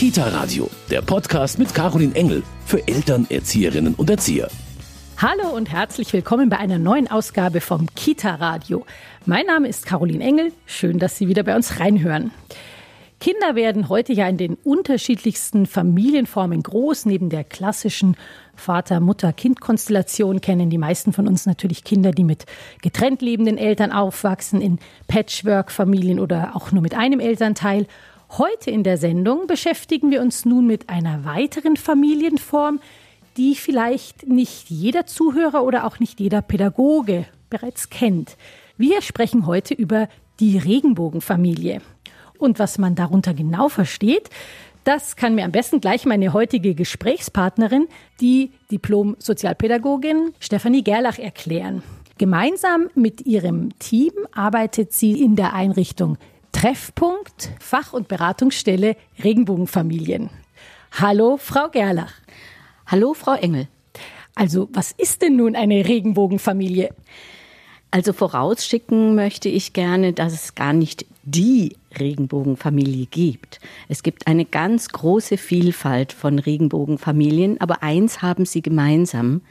Kita Radio, der Podcast mit Caroline Engel für Eltern, Erzieherinnen und Erzieher. Hallo und herzlich willkommen bei einer neuen Ausgabe vom Kita Radio. Mein Name ist Caroline Engel. Schön, dass Sie wieder bei uns reinhören. Kinder werden heute ja in den unterschiedlichsten Familienformen groß. Neben der klassischen Vater-Mutter-Kind-Konstellation kennen die meisten von uns natürlich Kinder, die mit getrennt lebenden Eltern aufwachsen, in Patchwork-Familien oder auch nur mit einem Elternteil. Heute in der Sendung beschäftigen wir uns nun mit einer weiteren Familienform, die vielleicht nicht jeder Zuhörer oder auch nicht jeder Pädagoge bereits kennt. Wir sprechen heute über die Regenbogenfamilie. Und was man darunter genau versteht, das kann mir am besten gleich meine heutige Gesprächspartnerin, die Diplom-Sozialpädagogin Stefanie Gerlach, erklären. Gemeinsam mit ihrem Team arbeitet sie in der Einrichtung Treffpunkt Fach- und Beratungsstelle Regenbogenfamilien. Hallo, Frau Gerlach. Hallo, Frau Engel. Also, was ist denn nun eine Regenbogenfamilie? Also vorausschicken möchte ich gerne, dass es gar nicht die Regenbogenfamilie gibt. Es gibt eine ganz große Vielfalt von Regenbogenfamilien, aber eins haben sie gemeinsam.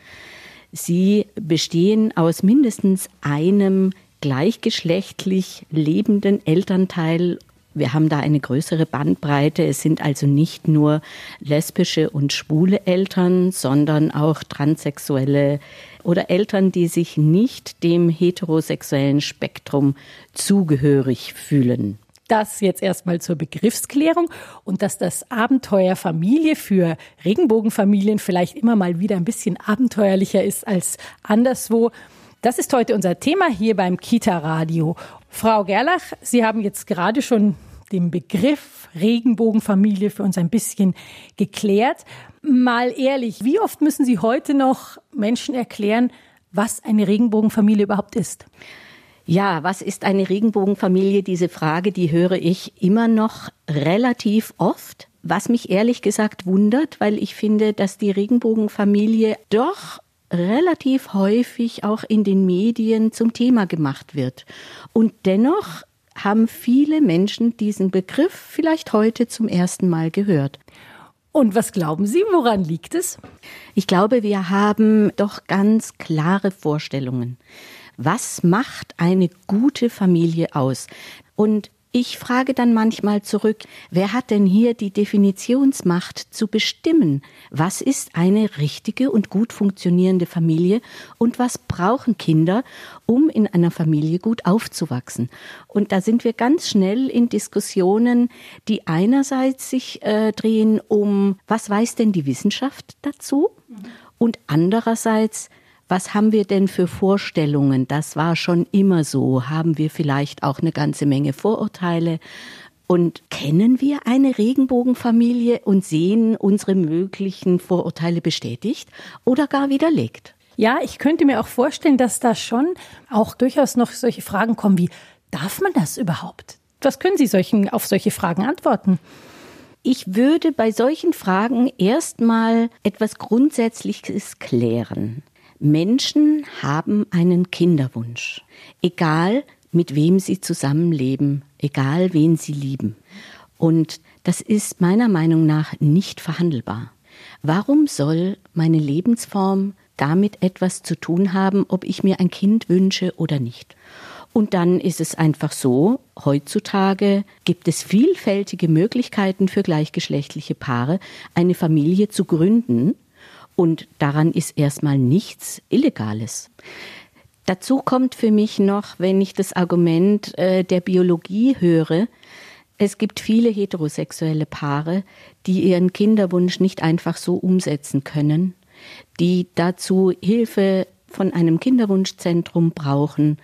Sie bestehen aus mindestens einem gleichgeschlechtlich lebenden Elternteil wir haben da eine größere Bandbreite. Es sind also nicht nur lesbische und schwule Eltern, sondern auch transsexuelle oder Eltern, die sich nicht dem heterosexuellen Spektrum zugehörig fühlen. Das jetzt erstmal zur Begriffsklärung und dass das Abenteuer Familie für Regenbogenfamilien vielleicht immer mal wieder ein bisschen abenteuerlicher ist als anderswo. Das ist heute unser Thema hier beim Kita Radio. Frau Gerlach, Sie haben jetzt gerade schon den Begriff Regenbogenfamilie für uns ein bisschen geklärt. Mal ehrlich, wie oft müssen Sie heute noch Menschen erklären, was eine Regenbogenfamilie überhaupt ist? Ja, was ist eine Regenbogenfamilie? Diese Frage, die höre ich immer noch relativ oft. Was mich ehrlich gesagt wundert, weil ich finde, dass die Regenbogenfamilie doch relativ häufig auch in den Medien zum Thema gemacht wird. Und dennoch haben viele Menschen diesen Begriff vielleicht heute zum ersten Mal gehört. Und was glauben Sie, woran liegt es? Ich glaube, wir haben doch ganz klare Vorstellungen. Was macht eine gute Familie aus? Und ich frage dann manchmal zurück, wer hat denn hier die Definitionsmacht zu bestimmen, was ist eine richtige und gut funktionierende Familie und was brauchen Kinder, um in einer Familie gut aufzuwachsen. Und da sind wir ganz schnell in Diskussionen, die einerseits sich äh, drehen um, was weiß denn die Wissenschaft dazu? Und andererseits, was haben wir denn für Vorstellungen? Das war schon immer so. Haben wir vielleicht auch eine ganze Menge Vorurteile? Und kennen wir eine Regenbogenfamilie und sehen unsere möglichen Vorurteile bestätigt oder gar widerlegt? Ja, ich könnte mir auch vorstellen, dass da schon auch durchaus noch solche Fragen kommen wie, darf man das überhaupt? Was können Sie solchen, auf solche Fragen antworten? Ich würde bei solchen Fragen erstmal etwas Grundsätzliches klären. Menschen haben einen Kinderwunsch, egal mit wem sie zusammenleben, egal wen sie lieben. Und das ist meiner Meinung nach nicht verhandelbar. Warum soll meine Lebensform damit etwas zu tun haben, ob ich mir ein Kind wünsche oder nicht? Und dann ist es einfach so, heutzutage gibt es vielfältige Möglichkeiten für gleichgeschlechtliche Paare, eine Familie zu gründen und daran ist erstmal nichts Illegales. Dazu kommt für mich noch, wenn ich das Argument äh, der Biologie höre, es gibt viele heterosexuelle Paare, die ihren Kinderwunsch nicht einfach so umsetzen können, die dazu Hilfe von einem Kinderwunschzentrum brauchen.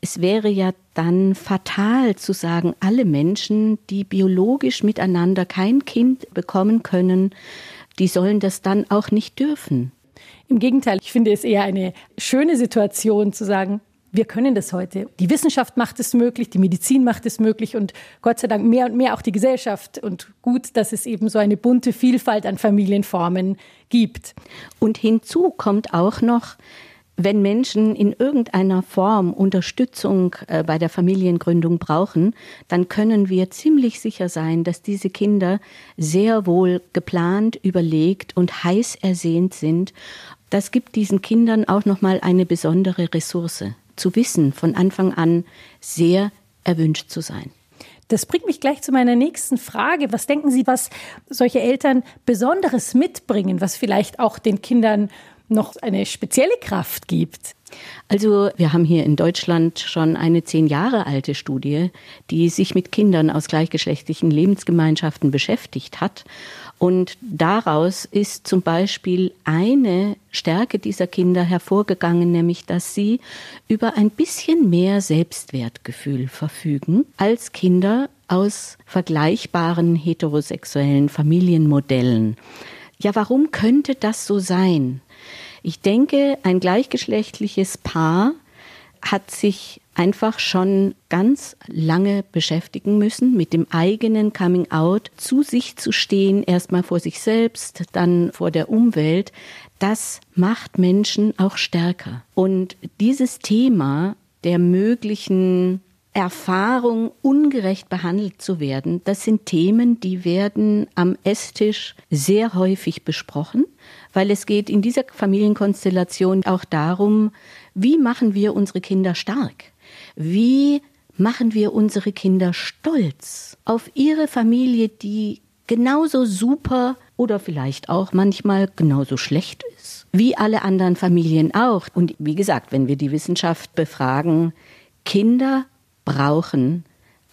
Es wäre ja dann fatal zu sagen, alle Menschen, die biologisch miteinander kein Kind bekommen können, die sollen das dann auch nicht dürfen. Im Gegenteil, ich finde es eher eine schöne Situation zu sagen, wir können das heute. Die Wissenschaft macht es möglich, die Medizin macht es möglich und Gott sei Dank mehr und mehr auch die Gesellschaft. Und gut, dass es eben so eine bunte Vielfalt an Familienformen gibt. Und hinzu kommt auch noch, wenn Menschen in irgendeiner Form Unterstützung äh, bei der Familiengründung brauchen, dann können wir ziemlich sicher sein, dass diese Kinder sehr wohl geplant, überlegt und heiß ersehnt sind. Das gibt diesen Kindern auch noch mal eine besondere Ressource, zu wissen von Anfang an sehr erwünscht zu sein. Das bringt mich gleich zu meiner nächsten Frage. Was denken Sie, was solche Eltern Besonderes mitbringen, was vielleicht auch den Kindern noch eine spezielle Kraft gibt? Also wir haben hier in Deutschland schon eine zehn Jahre alte Studie, die sich mit Kindern aus gleichgeschlechtlichen Lebensgemeinschaften beschäftigt hat. Und daraus ist zum Beispiel eine Stärke dieser Kinder hervorgegangen, nämlich dass sie über ein bisschen mehr Selbstwertgefühl verfügen als Kinder aus vergleichbaren heterosexuellen Familienmodellen. Ja, warum könnte das so sein? Ich denke, ein gleichgeschlechtliches Paar hat sich einfach schon ganz lange beschäftigen müssen, mit dem eigenen Coming Out zu sich zu stehen, erstmal vor sich selbst, dann vor der Umwelt. Das macht Menschen auch stärker. Und dieses Thema der möglichen Erfahrung, ungerecht behandelt zu werden, das sind Themen, die werden am Esstisch sehr häufig besprochen, weil es geht in dieser Familienkonstellation auch darum, wie machen wir unsere Kinder stark? Wie machen wir unsere Kinder stolz auf ihre Familie, die genauso super oder vielleicht auch manchmal genauso schlecht ist, wie alle anderen Familien auch. Und wie gesagt, wenn wir die Wissenschaft befragen, Kinder brauchen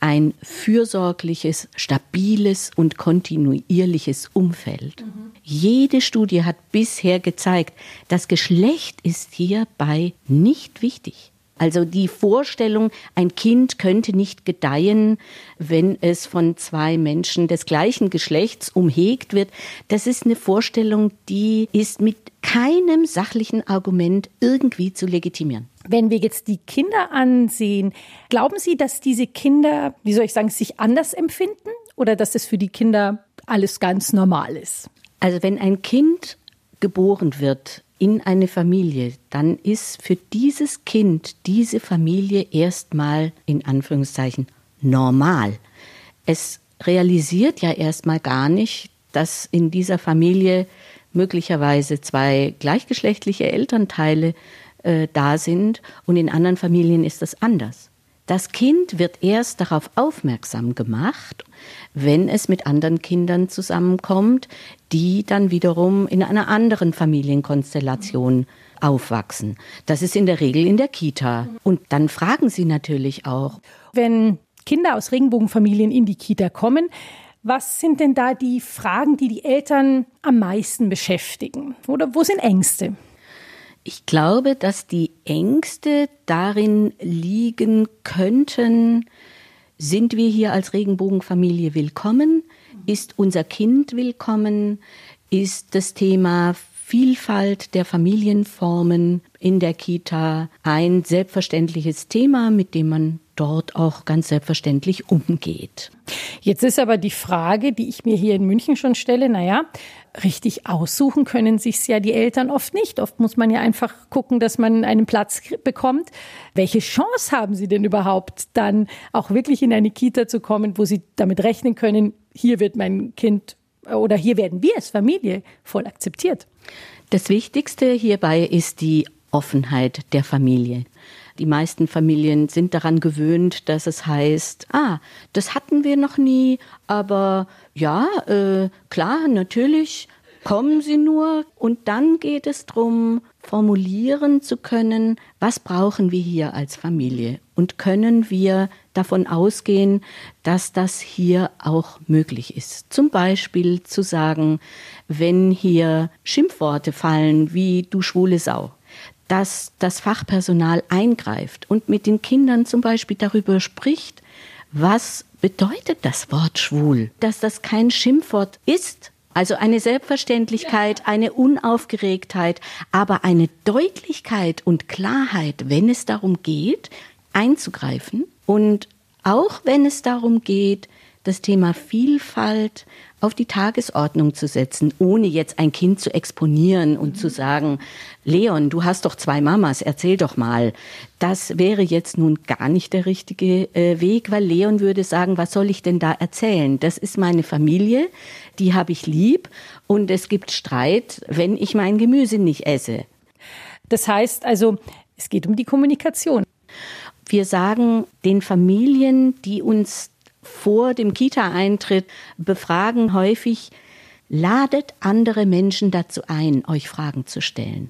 ein fürsorgliches, stabiles und kontinuierliches Umfeld. Mhm. Jede Studie hat bisher gezeigt, das Geschlecht ist hierbei nicht wichtig. Also die Vorstellung, ein Kind könnte nicht gedeihen, wenn es von zwei Menschen des gleichen Geschlechts umhegt wird, das ist eine Vorstellung, die ist mit keinem sachlichen Argument irgendwie zu legitimieren. Wenn wir jetzt die Kinder ansehen, glauben Sie, dass diese Kinder, wie soll ich sagen, sich anders empfinden oder dass es für die Kinder alles ganz normal ist? Also wenn ein Kind geboren wird in eine Familie, dann ist für dieses Kind diese Familie erstmal in Anführungszeichen normal. Es realisiert ja erstmal gar nicht, dass in dieser Familie möglicherweise zwei gleichgeschlechtliche Elternteile äh, da sind und in anderen Familien ist das anders. Das Kind wird erst darauf aufmerksam gemacht, wenn es mit anderen Kindern zusammenkommt, die dann wiederum in einer anderen Familienkonstellation aufwachsen. Das ist in der Regel in der Kita. Und dann fragen sie natürlich auch. Wenn Kinder aus Regenbogenfamilien in die Kita kommen, was sind denn da die Fragen, die die Eltern am meisten beschäftigen? Oder wo sind Ängste? Ich glaube, dass die Ängste darin liegen könnten, sind wir hier als Regenbogenfamilie willkommen? Ist unser Kind willkommen? Ist das Thema Vielfalt der Familienformen in der Kita ein selbstverständliches Thema, mit dem man dort auch ganz selbstverständlich umgeht. Jetzt ist aber die Frage, die ich mir hier in München schon stelle, naja, richtig aussuchen können sich's ja die Eltern oft nicht. Oft muss man ja einfach gucken, dass man einen Platz bekommt. Welche Chance haben sie denn überhaupt, dann auch wirklich in eine Kita zu kommen, wo sie damit rechnen können, hier wird mein Kind oder hier werden wir als Familie voll akzeptiert? Das Wichtigste hierbei ist die Offenheit der Familie. Die meisten Familien sind daran gewöhnt, dass es heißt, ah, das hatten wir noch nie, aber ja, äh, klar, natürlich, kommen Sie nur. Und dann geht es darum, formulieren zu können, was brauchen wir hier als Familie und können wir davon ausgehen, dass das hier auch möglich ist. Zum Beispiel zu sagen, wenn hier Schimpfworte fallen wie du schwule Sau, dass das Fachpersonal eingreift und mit den Kindern zum Beispiel darüber spricht, was bedeutet das Wort schwul, dass das kein Schimpfwort ist, also eine Selbstverständlichkeit, eine Unaufgeregtheit, aber eine Deutlichkeit und Klarheit, wenn es darum geht, einzugreifen. Und auch wenn es darum geht, das Thema Vielfalt auf die Tagesordnung zu setzen, ohne jetzt ein Kind zu exponieren und zu sagen, Leon, du hast doch zwei Mamas, erzähl doch mal. Das wäre jetzt nun gar nicht der richtige äh, Weg, weil Leon würde sagen, was soll ich denn da erzählen? Das ist meine Familie, die habe ich lieb und es gibt Streit, wenn ich mein Gemüse nicht esse. Das heißt also, es geht um die Kommunikation. Wir sagen den Familien, die uns vor dem Kita-Eintritt befragen häufig, ladet andere Menschen dazu ein, euch Fragen zu stellen.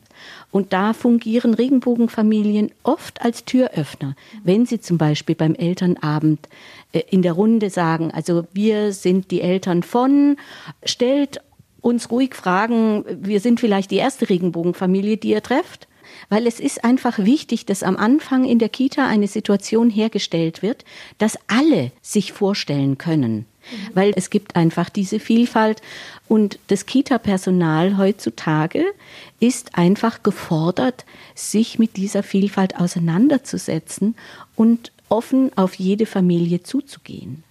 Und da fungieren Regenbogenfamilien oft als Türöffner, wenn sie zum Beispiel beim Elternabend äh, in der Runde sagen, also wir sind die Eltern von, stellt uns ruhig Fragen, wir sind vielleicht die erste Regenbogenfamilie, die ihr trefft weil es ist einfach wichtig, dass am Anfang in der Kita eine Situation hergestellt wird, dass alle sich vorstellen können. Mhm. Weil es gibt einfach diese Vielfalt und das Kita-Personal heutzutage ist einfach gefordert, sich mit dieser Vielfalt auseinanderzusetzen und offen auf jede Familie zuzugehen.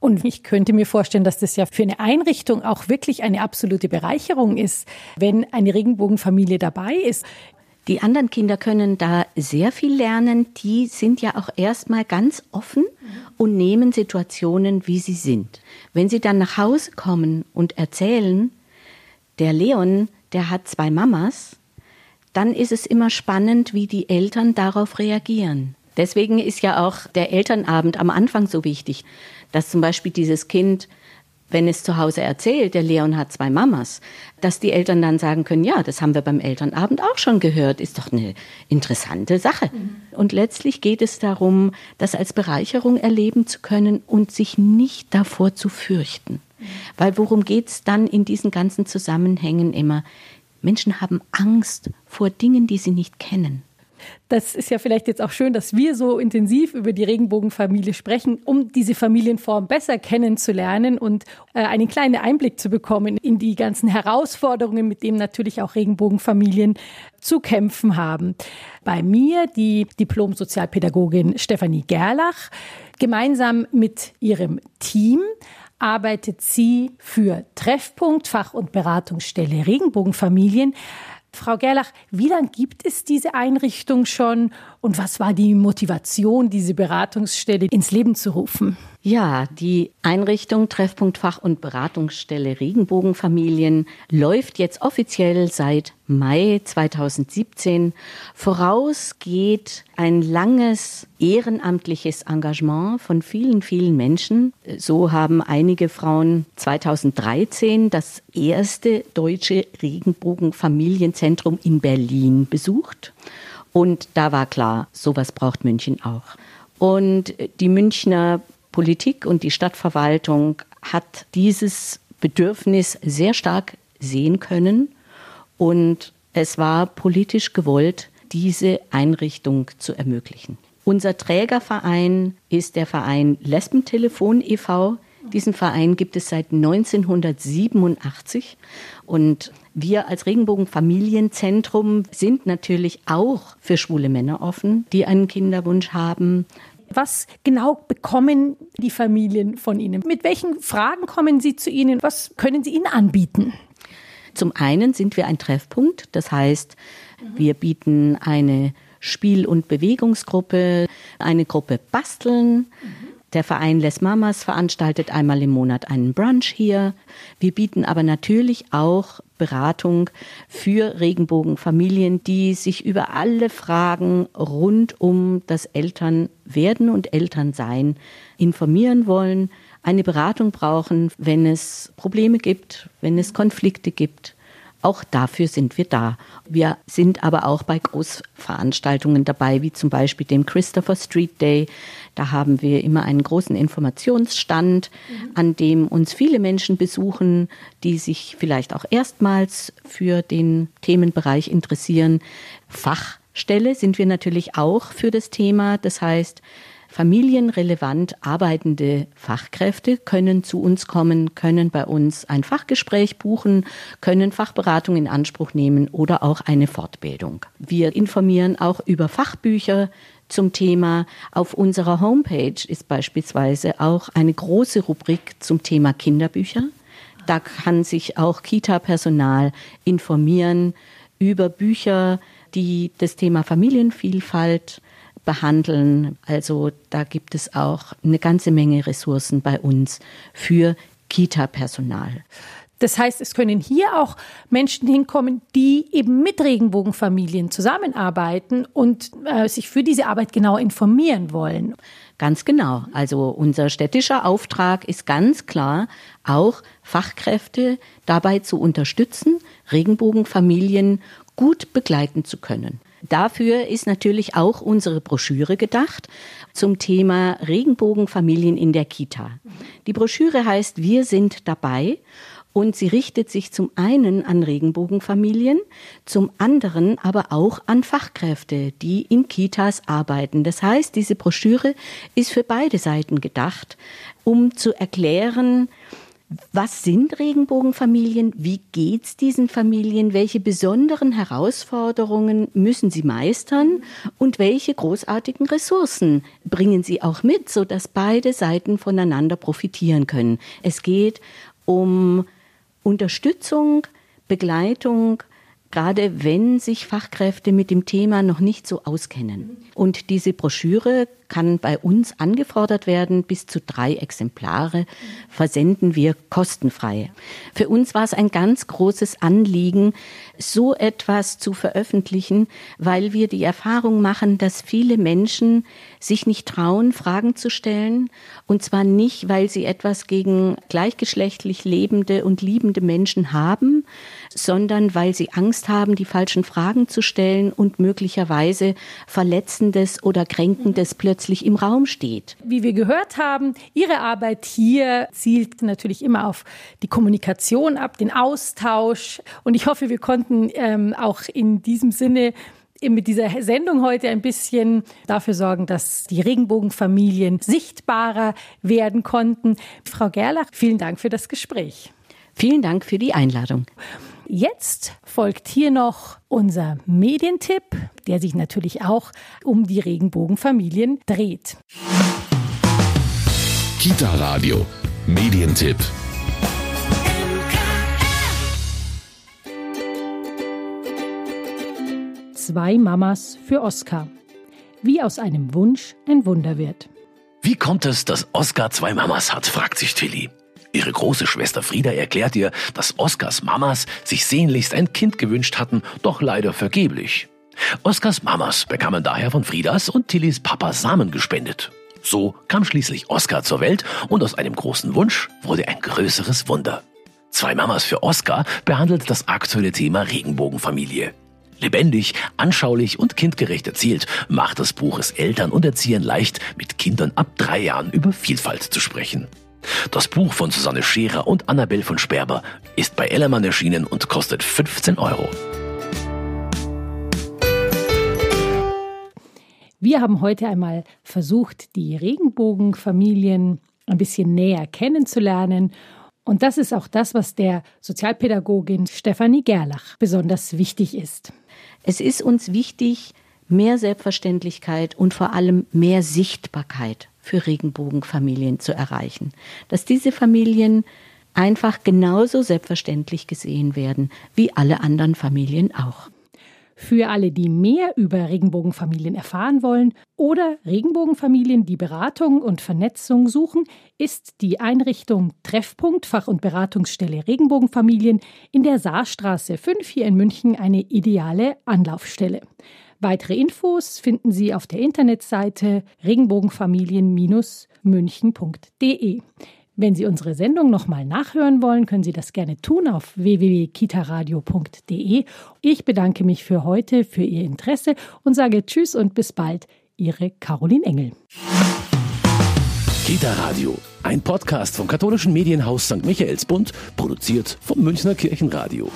Und ich könnte mir vorstellen, dass das ja für eine Einrichtung auch wirklich eine absolute Bereicherung ist, wenn eine Regenbogenfamilie dabei ist. Die anderen Kinder können da sehr viel lernen. Die sind ja auch erstmal ganz offen und nehmen Situationen, wie sie sind. Wenn sie dann nach Hause kommen und erzählen, der Leon, der hat zwei Mamas, dann ist es immer spannend, wie die Eltern darauf reagieren. Deswegen ist ja auch der Elternabend am Anfang so wichtig, dass zum Beispiel dieses Kind wenn es zu Hause erzählt, der Leon hat zwei Mamas, dass die Eltern dann sagen können, ja, das haben wir beim Elternabend auch schon gehört, ist doch eine interessante Sache. Mhm. Und letztlich geht es darum, das als Bereicherung erleben zu können und sich nicht davor zu fürchten. Mhm. Weil worum geht es dann in diesen ganzen Zusammenhängen immer? Menschen haben Angst vor Dingen, die sie nicht kennen. Das ist ja vielleicht jetzt auch schön, dass wir so intensiv über die Regenbogenfamilie sprechen, um diese Familienform besser kennenzulernen und äh, einen kleinen Einblick zu bekommen in die ganzen Herausforderungen, mit denen natürlich auch Regenbogenfamilien zu kämpfen haben. Bei mir die Diplom-Sozialpädagogin Stefanie Gerlach. Gemeinsam mit ihrem Team arbeitet sie für Treffpunkt Fach- und Beratungsstelle Regenbogenfamilien Frau Gerlach, wie lange gibt es diese Einrichtung schon und was war die Motivation, diese Beratungsstelle ins Leben zu rufen? Ja, die Einrichtung Treffpunkt Fach- und Beratungsstelle Regenbogenfamilien läuft jetzt offiziell seit Mai 2017. Voraus geht ein langes ehrenamtliches Engagement von vielen, vielen Menschen. So haben einige Frauen 2013 das erste deutsche Regenbogenfamilienzentrum in Berlin besucht. Und da war klar, sowas braucht München auch. Und die Münchner Politik und die Stadtverwaltung hat dieses Bedürfnis sehr stark sehen können und es war politisch gewollt, diese Einrichtung zu ermöglichen. Unser Trägerverein ist der Verein Lesbentelefon e.V. Diesen Verein gibt es seit 1987 und wir als Regenbogenfamilienzentrum sind natürlich auch für schwule Männer offen, die einen Kinderwunsch haben. Was genau bekommen die Familien von Ihnen? Mit welchen Fragen kommen sie zu Ihnen? Was können Sie ihnen anbieten? Zum einen sind wir ein Treffpunkt, das heißt, wir bieten eine Spiel- und Bewegungsgruppe, eine Gruppe Basteln. Der Verein Les Mamas veranstaltet einmal im Monat einen Brunch hier. Wir bieten aber natürlich auch Beratung für Regenbogenfamilien, die sich über alle Fragen rund um das Elternwerden und Elternsein informieren wollen, eine Beratung brauchen, wenn es Probleme gibt, wenn es Konflikte gibt. Auch dafür sind wir da. Wir sind aber auch bei Großveranstaltungen dabei, wie zum Beispiel dem Christopher Street Day. Da haben wir immer einen großen Informationsstand, mhm. an dem uns viele Menschen besuchen, die sich vielleicht auch erstmals für den Themenbereich interessieren. Fachstelle sind wir natürlich auch für das Thema. Das heißt, Familienrelevant arbeitende Fachkräfte können zu uns kommen, können bei uns ein Fachgespräch buchen, können Fachberatung in Anspruch nehmen oder auch eine Fortbildung. Wir informieren auch über Fachbücher, zum Thema. Auf unserer Homepage ist beispielsweise auch eine große Rubrik zum Thema Kinderbücher. Da kann sich auch Kita-Personal informieren über Bücher, die das Thema Familienvielfalt behandeln. Also da gibt es auch eine ganze Menge Ressourcen bei uns für Kita-Personal. Das heißt, es können hier auch Menschen hinkommen, die eben mit Regenbogenfamilien zusammenarbeiten und äh, sich für diese Arbeit genau informieren wollen. Ganz genau. Also unser städtischer Auftrag ist ganz klar, auch Fachkräfte dabei zu unterstützen, Regenbogenfamilien gut begleiten zu können. Dafür ist natürlich auch unsere Broschüre gedacht zum Thema Regenbogenfamilien in der Kita. Die Broschüre heißt Wir sind dabei und sie richtet sich zum einen an Regenbogenfamilien, zum anderen aber auch an Fachkräfte, die in Kitas arbeiten. Das heißt, diese Broschüre ist für beide Seiten gedacht, um zu erklären, was sind Regenbogenfamilien? Wie geht's diesen Familien? Welche besonderen Herausforderungen müssen sie meistern? Und welche großartigen Ressourcen bringen sie auch mit, sodass beide Seiten voneinander profitieren können? Es geht um Unterstützung, Begleitung, gerade wenn sich Fachkräfte mit dem Thema noch nicht so auskennen. Und diese Broschüre kann bei uns angefordert werden. Bis zu drei Exemplare versenden wir kostenfrei. Für uns war es ein ganz großes Anliegen, so etwas zu veröffentlichen, weil wir die Erfahrung machen, dass viele Menschen sich nicht trauen, Fragen zu stellen. Und zwar nicht, weil sie etwas gegen gleichgeschlechtlich lebende und liebende Menschen haben, sondern weil sie Angst haben, die falschen Fragen zu stellen und möglicherweise Verletzendes oder Kränkendes plötzlich im Raum steht. Wie wir gehört haben, Ihre Arbeit hier zielt natürlich immer auf die Kommunikation ab, den Austausch. Und ich hoffe, wir konnten ähm, auch in diesem Sinne mit dieser Sendung heute ein bisschen dafür sorgen, dass die Regenbogenfamilien sichtbarer werden konnten. Frau Gerlach, vielen Dank für das Gespräch. Vielen Dank für die Einladung. Jetzt folgt hier noch unser Medientipp, der sich natürlich auch um die Regenbogenfamilien dreht. Kita Radio, Medientipp. Zwei Mamas für Oscar. Wie aus einem Wunsch ein Wunder wird. Wie kommt es, dass Oscar zwei Mamas hat, fragt sich Tilly. Ihre große Schwester Frieda erklärt ihr, dass Oskars Mamas sich sehnlichst ein Kind gewünscht hatten, doch leider vergeblich. Oskars Mamas bekamen daher von Friedas und Tillys Papa Samen gespendet. So kam schließlich Oskar zur Welt und aus einem großen Wunsch wurde ein größeres Wunder. Zwei Mamas für Oskar behandelt das aktuelle Thema Regenbogenfamilie. Lebendig, anschaulich und kindgerecht erzählt, macht das Buch es Eltern und Erziehern leicht, mit Kindern ab drei Jahren über Vielfalt zu sprechen. Das Buch von Susanne Scherer und Annabel von Sperber ist bei Ellermann erschienen und kostet 15 Euro. Wir haben heute einmal versucht, die Regenbogenfamilien ein bisschen näher kennenzulernen. Und das ist auch das, was der Sozialpädagogin Stefanie Gerlach besonders wichtig ist. Es ist uns wichtig, mehr Selbstverständlichkeit und vor allem mehr Sichtbarkeit für Regenbogenfamilien zu erreichen. Dass diese Familien einfach genauso selbstverständlich gesehen werden wie alle anderen Familien auch. Für alle, die mehr über Regenbogenfamilien erfahren wollen oder Regenbogenfamilien, die Beratung und Vernetzung suchen, ist die Einrichtung Treffpunkt Fach- und Beratungsstelle Regenbogenfamilien in der Saarstraße 5 hier in München eine ideale Anlaufstelle. Weitere Infos finden Sie auf der Internetseite regenbogenfamilien-münchen.de. Wenn Sie unsere Sendung nochmal nachhören wollen, können Sie das gerne tun auf www.kitaradio.de. Ich bedanke mich für heute für Ihr Interesse und sage Tschüss und bis bald. Ihre Caroline Engel. Kita Radio, ein Podcast vom katholischen Medienhaus St. Michaelsbund, produziert vom Münchner Kirchenradio.